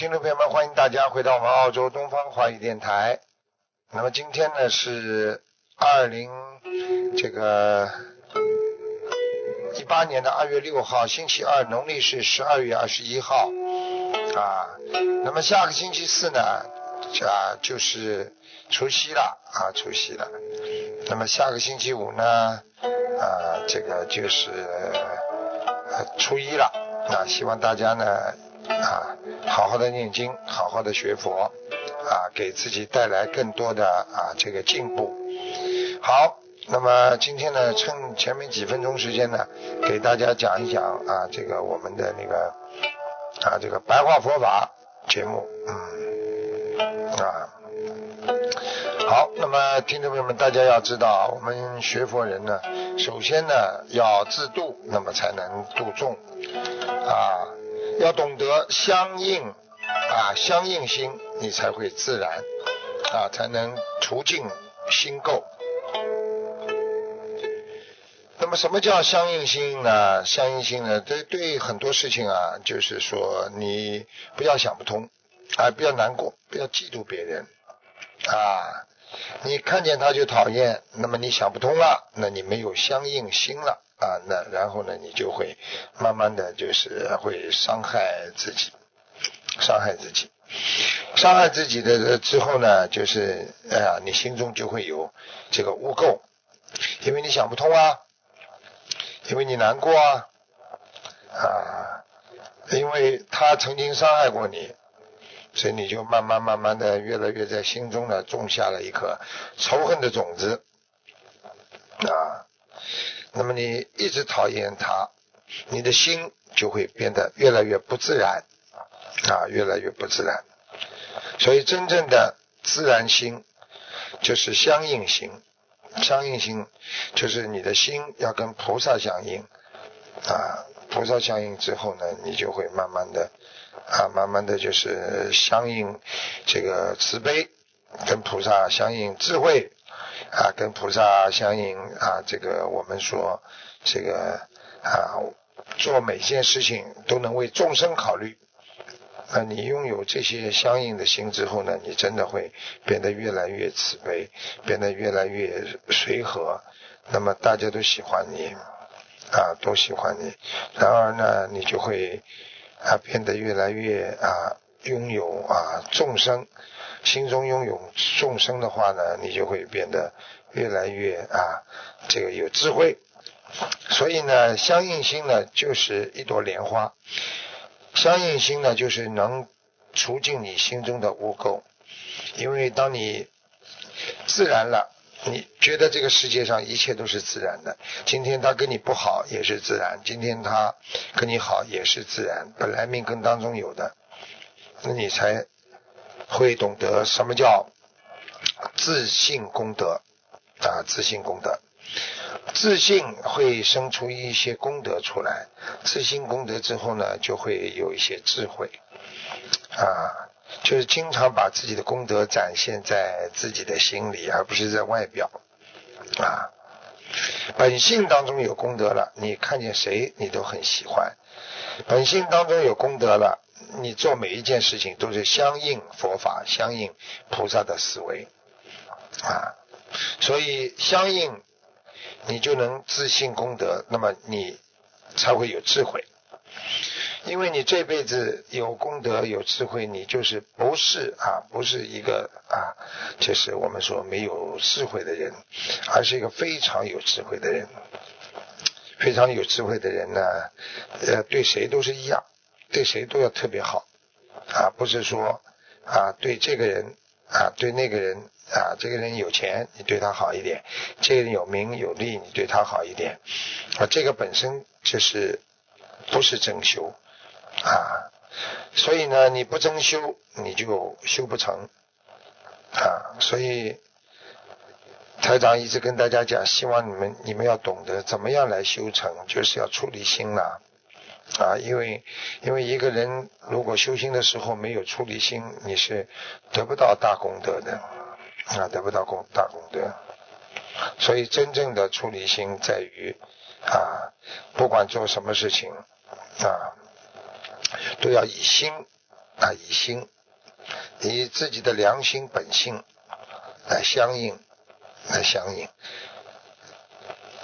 听众朋友们，欢迎大家回到我们澳洲东方华语电台。那么今天呢是二零这个一八年的二月六号，星期二，农历是十二月二十一号啊。那么下个星期四呢，啊就是除夕了啊，除夕了。那么下个星期五呢，啊这个就是初一了。那希望大家呢啊好好的念经，好好的学佛啊，给自己带来更多的啊这个进步。好，那么今天呢，趁前面几分钟时间呢，给大家讲一讲啊这个我们的那个啊这个白话佛法节目，嗯啊。好，那么听众朋友们，大家要知道，我们学佛人呢，首先呢要自度，那么才能度众啊，要懂得相应啊，相应心，你才会自然啊，才能除尽心垢。那么什么叫相应心呢？相应心呢，对对很多事情啊，就是说你不要想不通啊，不要难过，不要嫉妒别人啊。你看见他就讨厌，那么你想不通了，那你没有相应心了啊，那然后呢，你就会慢慢的就是会伤害自己，伤害自己，伤害自己的之后呢，就是哎呀，你心中就会有这个污垢，因为你想不通啊，因为你难过啊，啊，因为他曾经伤害过你。所以你就慢慢慢慢的越来越在心中呢种下了一颗仇恨的种子啊，那么你一直讨厌他，你的心就会变得越来越不自然啊，越来越不自然。所以真正的自然心就是相应心，相应心就是你的心要跟菩萨相应啊，菩萨相应之后呢，你就会慢慢的。啊，慢慢的就是相应这个慈悲，跟菩萨相应智慧，啊，跟菩萨相应啊，这个我们说这个啊，做每件事情都能为众生考虑。啊，你拥有这些相应的心之后呢，你真的会变得越来越慈悲，变得越来越随和，那么大家都喜欢你，啊，都喜欢你，然而呢，你就会。啊，变得越来越啊，拥有啊众生，心中拥有众生的话呢，你就会变得越来越啊，这个有智慧。所以呢，相应心呢，就是一朵莲花，相应心呢，就是能除尽你心中的污垢。因为当你自然了。你觉得这个世界上一切都是自然的？今天他跟你不好也是自然，今天他跟你好也是自然，本来命根当中有的，那你才会懂得什么叫自信功德啊！自信功德，自信会生出一些功德出来，自信功德之后呢，就会有一些智慧啊。就是经常把自己的功德展现在自己的心里，而不是在外表啊。本性当中有功德了，你看见谁你都很喜欢。本性当中有功德了，你做每一件事情都是相应佛法、相应菩萨的思维啊。所以相应，你就能自信功德，那么你才会有智慧。因为你这辈子有功德有智慧，你就是不是啊，不是一个啊，就是我们说没有智慧的人，而是一个非常有智慧的人。非常有智慧的人呢，呃，对谁都是一样，对谁都要特别好啊，不是说啊，对这个人啊，对那个人啊，这个人有钱你对他好一点，这个人有名有利你对他好一点啊，这个本身就是不是真修。啊，所以呢，你不真修，你就修不成啊。所以台长一直跟大家讲，希望你们你们要懂得怎么样来修成，就是要出离心了啊。因为因为一个人如果修心的时候没有出离心，你是得不到大功德的啊，得不到功大功德。所以真正的出离心在于啊，不管做什么事情啊。都要以心啊，以心，以自己的良心本性来相应，来相应。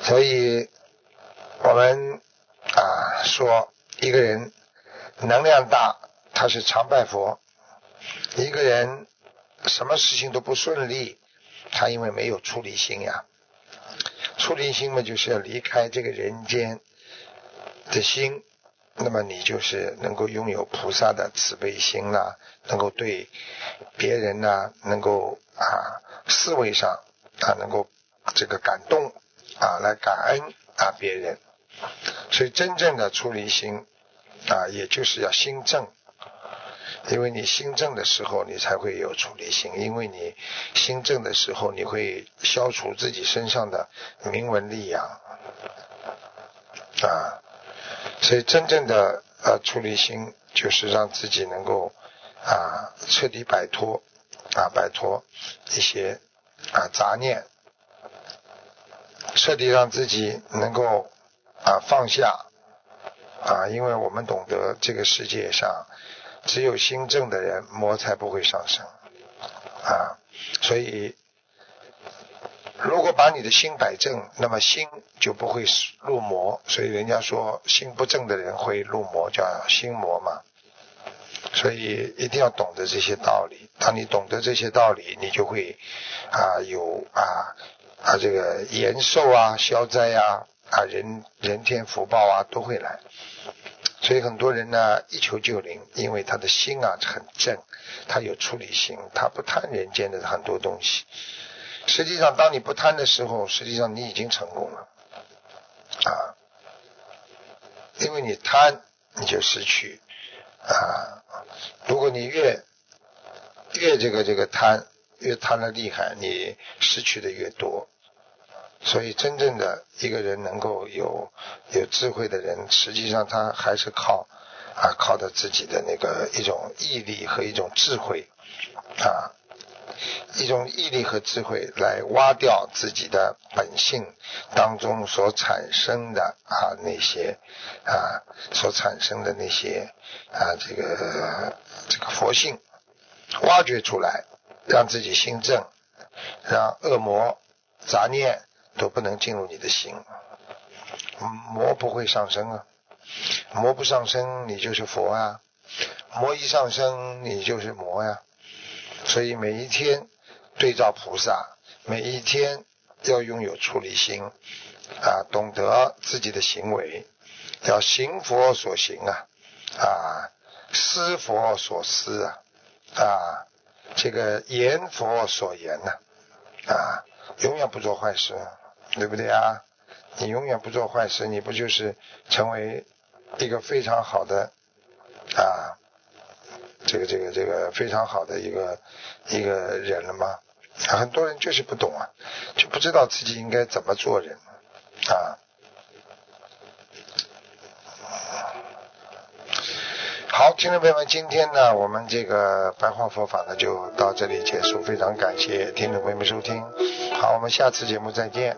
所以，我们啊说，一个人能量大，他是常拜佛；一个人什么事情都不顺利，他因为没有出离心呀。出离心嘛，就是要离开这个人间的心。那么你就是能够拥有菩萨的慈悲心啦，能够对别人呢，能够啊思维上啊能够这个感动啊来感恩啊别人，所以真正的出离心啊，也就是要心正，因为你心正的时候，你才会有出离心，因为你心正的时候，你会消除自己身上的铭文力养啊。所以，真正的呃出离心，就是让自己能够啊彻底摆脱啊摆脱一些啊杂念，彻底让自己能够啊放下啊，因为我们懂得这个世界上只有心正的人，魔才不会上升啊，所以。如果把你的心摆正，那么心就不会入魔。所以人家说心不正的人会入魔，叫心魔嘛。所以一定要懂得这些道理。当你懂得这些道理，你就会啊有啊啊这个延寿啊、消灾啊、啊人人天福报啊都会来。所以很多人呢一求就灵，因为他的心啊很正，他有处理心，他不贪人间的很多东西。实际上，当你不贪的时候，实际上你已经成功了啊！因为你贪，你就失去啊。如果你越越这个这个贪，越贪的厉害，你失去的越多。所以，真正的一个人能够有有智慧的人，实际上他还是靠啊靠的自己的那个一种毅力和一种智慧啊。一种毅力和智慧来挖掉自己的本性当中所产生的啊那些啊所产生的那些啊这个这个佛性挖掘出来，让自己心正，让恶魔杂念都不能进入你的心，魔不会上升啊，魔不上升你就是佛啊，魔一上升你就是魔呀。所以每一天对照菩萨，每一天要拥有出离心啊，懂得自己的行为，要行佛所行啊，啊，思佛所思啊，啊，这个言佛所言呐，啊，永远不做坏事，对不对啊？你永远不做坏事，你不就是成为一个非常好的啊？这个这个这个非常好的一个一个人了吗？很多人就是不懂啊，就不知道自己应该怎么做人啊。好，听众朋友们，今天呢，我们这个白话佛法呢就到这里结束，非常感谢听众朋友们收听。好，我们下次节目再见。